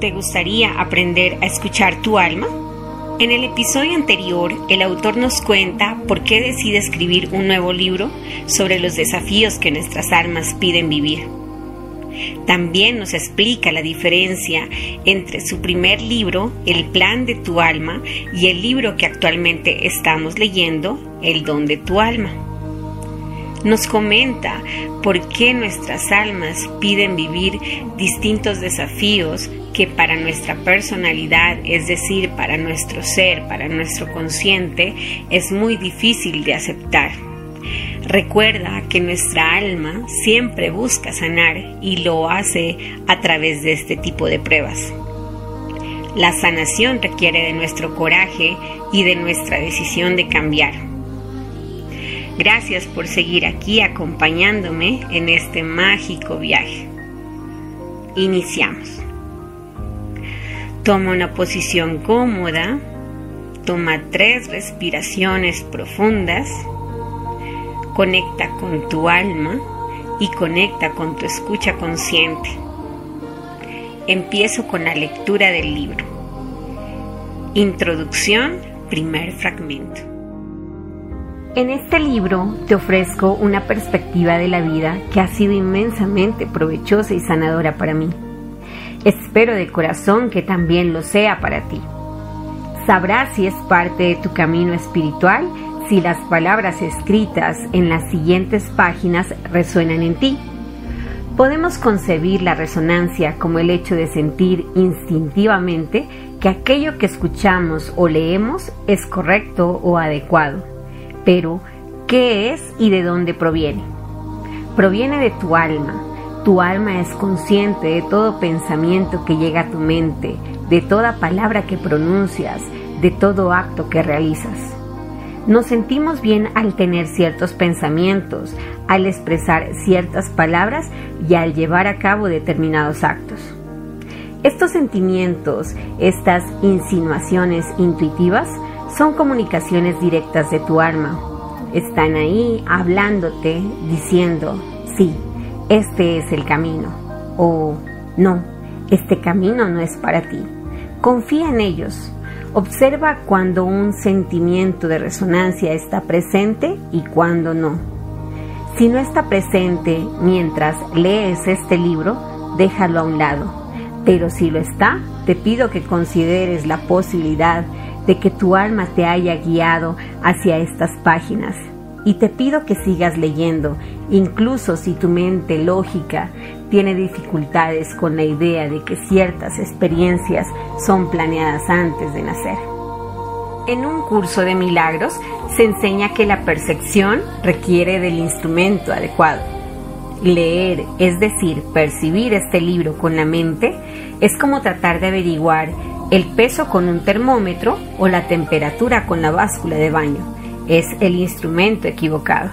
¿Te gustaría aprender a escuchar tu alma? En el episodio anterior, el autor nos cuenta por qué decide escribir un nuevo libro sobre los desafíos que nuestras almas piden vivir. También nos explica la diferencia entre su primer libro, El plan de tu alma, y el libro que actualmente estamos leyendo, El don de tu alma. Nos comenta por qué nuestras almas piden vivir distintos desafíos que para nuestra personalidad, es decir, para nuestro ser, para nuestro consciente, es muy difícil de aceptar. Recuerda que nuestra alma siempre busca sanar y lo hace a través de este tipo de pruebas. La sanación requiere de nuestro coraje y de nuestra decisión de cambiar. Gracias por seguir aquí acompañándome en este mágico viaje. Iniciamos. Toma una posición cómoda, toma tres respiraciones profundas, conecta con tu alma y conecta con tu escucha consciente. Empiezo con la lectura del libro. Introducción, primer fragmento. En este libro te ofrezco una perspectiva de la vida que ha sido inmensamente provechosa y sanadora para mí. Espero de corazón que también lo sea para ti. Sabrás si es parte de tu camino espiritual si las palabras escritas en las siguientes páginas resuenan en ti. Podemos concebir la resonancia como el hecho de sentir instintivamente que aquello que escuchamos o leemos es correcto o adecuado. Pero, ¿qué es y de dónde proviene? Proviene de tu alma, tu alma es consciente de todo pensamiento que llega a tu mente, de toda palabra que pronuncias, de todo acto que realizas. Nos sentimos bien al tener ciertos pensamientos, al expresar ciertas palabras y al llevar a cabo determinados actos. Estos sentimientos, estas insinuaciones intuitivas, son comunicaciones directas de tu alma. Están ahí hablándote, diciendo, sí, este es el camino. O no, este camino no es para ti. Confía en ellos. Observa cuando un sentimiento de resonancia está presente y cuando no. Si no está presente mientras lees este libro, déjalo a un lado. Pero si lo está, te pido que consideres la posibilidad de que tu alma te haya guiado hacia estas páginas y te pido que sigas leyendo, incluso si tu mente lógica tiene dificultades con la idea de que ciertas experiencias son planeadas antes de nacer. En un curso de milagros se enseña que la percepción requiere del instrumento adecuado. Leer, es decir, percibir este libro con la mente, es como tratar de averiguar el peso con un termómetro o la temperatura con la báscula de baño es el instrumento equivocado.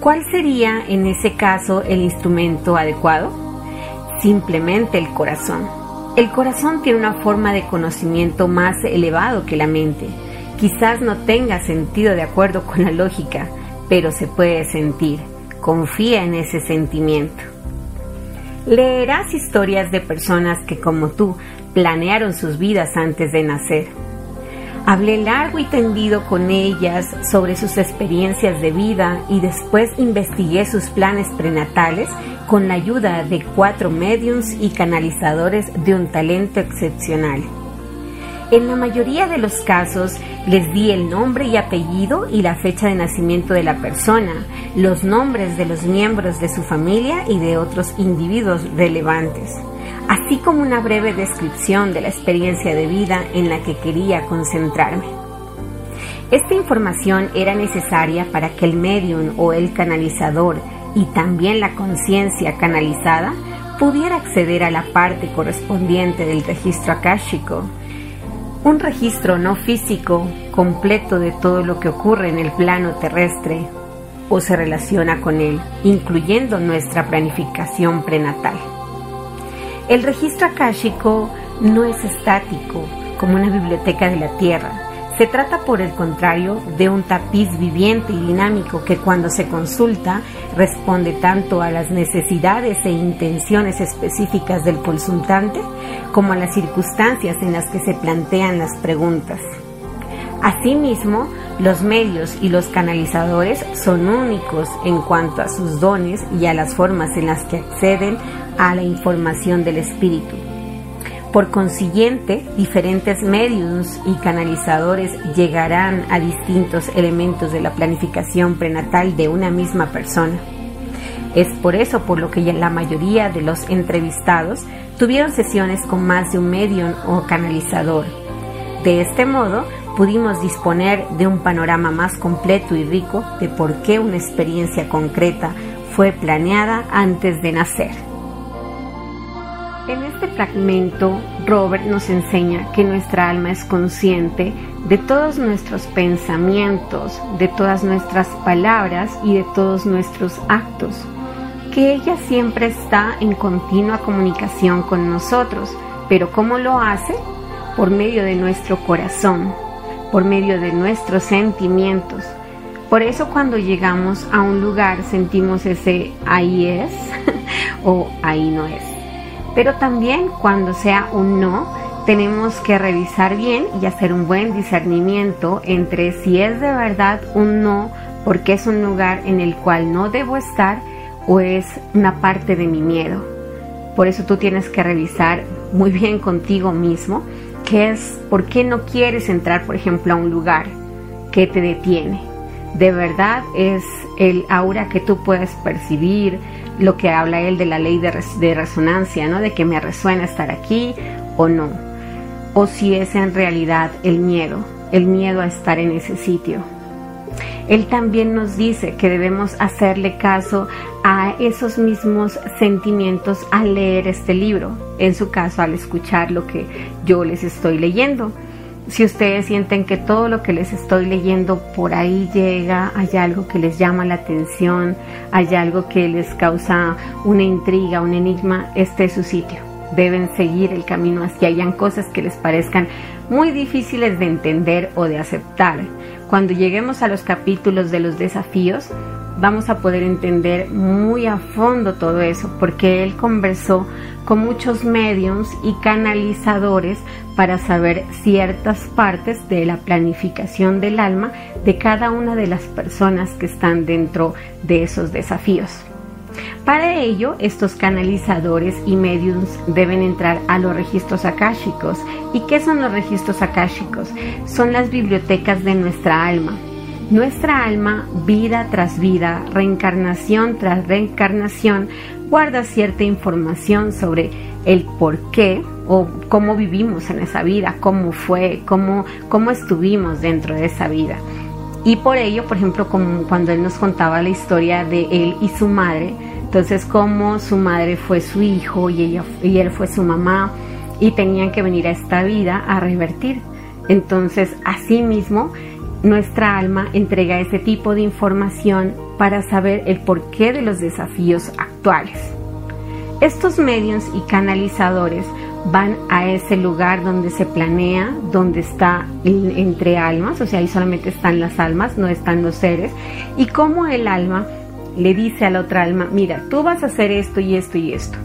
¿Cuál sería en ese caso el instrumento adecuado? Simplemente el corazón. El corazón tiene una forma de conocimiento más elevado que la mente. Quizás no tenga sentido de acuerdo con la lógica, pero se puede sentir. Confía en ese sentimiento. Leerás historias de personas que como tú planearon sus vidas antes de nacer Hablé largo y tendido con ellas sobre sus experiencias de vida y después investigué sus planes prenatales con la ayuda de cuatro mediums y canalizadores de un talento excepcional. En la mayoría de los casos les di el nombre y apellido y la fecha de nacimiento de la persona, los nombres de los miembros de su familia y de otros individuos relevantes así como una breve descripción de la experiencia de vida en la que quería concentrarme. Esta información era necesaria para que el medium o el canalizador y también la conciencia canalizada pudiera acceder a la parte correspondiente del registro akáshico, un registro no físico completo de todo lo que ocurre en el plano terrestre o se relaciona con él, incluyendo nuestra planificación prenatal. El registro akáshico no es estático como una biblioteca de la Tierra, Se trata, por el contrario, de un tapiz viviente y dinámico que cuando se consulta responde tanto a las necesidades e intenciones específicas del consultante como a las circunstancias en las que se plantean las preguntas. Asimismo, los medios y los canalizadores son únicos en cuanto a sus dones y a las formas en las que acceden a la información del espíritu. Por consiguiente, diferentes medios y canalizadores llegarán a distintos elementos de la planificación prenatal de una misma persona. Es por eso por lo que la mayoría de los entrevistados tuvieron sesiones con más de un medium o canalizador. De este modo, pudimos disponer de un panorama más completo y rico de por qué una experiencia concreta fue planeada antes de nacer. En este fragmento, Robert nos enseña que nuestra alma es consciente de todos nuestros pensamientos, de todas nuestras palabras y de todos nuestros actos, que ella siempre está en continua comunicación con nosotros, pero ¿cómo lo hace? Por medio de nuestro corazón, por medio de nuestros sentimientos. Por eso cuando llegamos a un lugar sentimos ese ahí es o ahí no es. Pero también cuando sea un no, tenemos que revisar bien y hacer un buen discernimiento entre si es de verdad un no porque es un lugar en el cual no debo estar o es una parte de mi miedo. Por eso tú tienes que revisar muy bien contigo mismo qué es, por qué no quieres entrar, por ejemplo, a un lugar que te detiene. De verdad es el aura que tú puedes percibir, lo que habla él de la ley de, resonancia, ¿no? De que me resuena estar aquí o no. O si es en realidad el miedo, el miedo a estar en ese sitio. Él también nos dice que debemos hacerle caso a esos mismos sentimientos al leer este libro, en su caso al escuchar lo que yo les estoy leyendo si ustedes sienten que todo lo que les estoy leyendo por ahí llega, hay algo que les llama la atención, hay algo que les causa una intriga, un enigma, este es su sitio. Deben seguir el camino hacia hayan cosas que les parezcan muy difíciles de entender o de aceptar. Cuando lleguemos a los capítulos de los desafíos, vamos a poder entender muy a fondo todo eso, porque él conversó con muchos mediums y canalizadores para saber ciertas partes de la planificación del alma de cada una de las personas que están dentro de esos desafíos. Para ello, estos canalizadores y mediums deben entrar a los registros akáshicos. ¿Y qué son los registros akáshicos? Son las bibliotecas de nuestra alma, nuestra alma, vida tras vida, reencarnación tras reencarnación, guarda cierta información sobre el por qué o cómo vivimos en esa vida, cómo fue, cómo, cómo estuvimos dentro de esa vida. Y por ello, por ejemplo, cuando él nos contaba la historia de él y su madre, entonces cómo su madre fue su hijo y, ella, y él fue su mamá y tenían que venir a esta vida a revertir. Entonces, así mismo, nuestra alma entrega ese tipo de información para saber el porqué de los desafíos actuales. Estos medios y canalizadores van a ese lugar donde se planea, donde está entre almas, o sea, ahí solamente están las almas, no están los seres, y como el alma le dice a la otra alma, mira, tú vas a hacer esto y esto y esto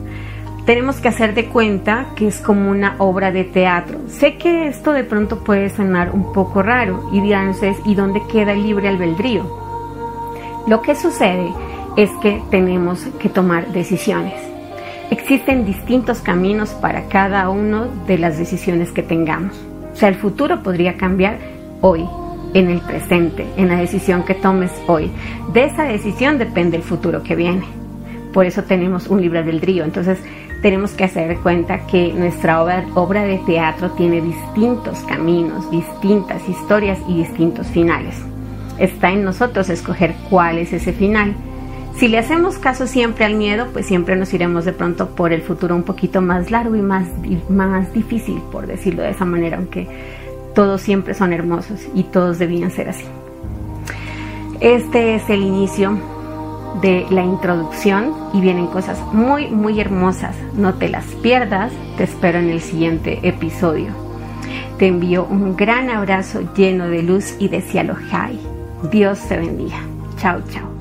tenemos que hacer de cuenta que es como una obra de teatro. Sé que esto de pronto puede sonar un poco raro y dirán ustedes, ¿y dónde queda el libre albedrío? Lo que sucede es que tenemos que tomar decisiones. Existen distintos caminos para cada una de las decisiones que tengamos. O sea, el futuro podría cambiar hoy, en el presente, en la decisión que tomes hoy. De esa decisión depende el futuro que viene. Por eso tenemos un libre albedrío. Entonces, tenemos que hacer cuenta que nuestra obra, de teatro tiene distintos caminos, distintas historias y distintos finales. Está en nosotros escoger cuál es ese final. Si le hacemos caso siempre al miedo, pues siempre nos iremos de pronto por el futuro un poquito más largo y más, más difícil, por decirlo de esa manera, aunque todos siempre son hermosos y todos debían ser así. Este es el inicio de la introducción y vienen cosas muy muy hermosas. No te las pierdas, te espero en el siguiente episodio. Te envío un gran abrazo lleno de luz y de cielo high. Dios te bendiga. Chao, chao.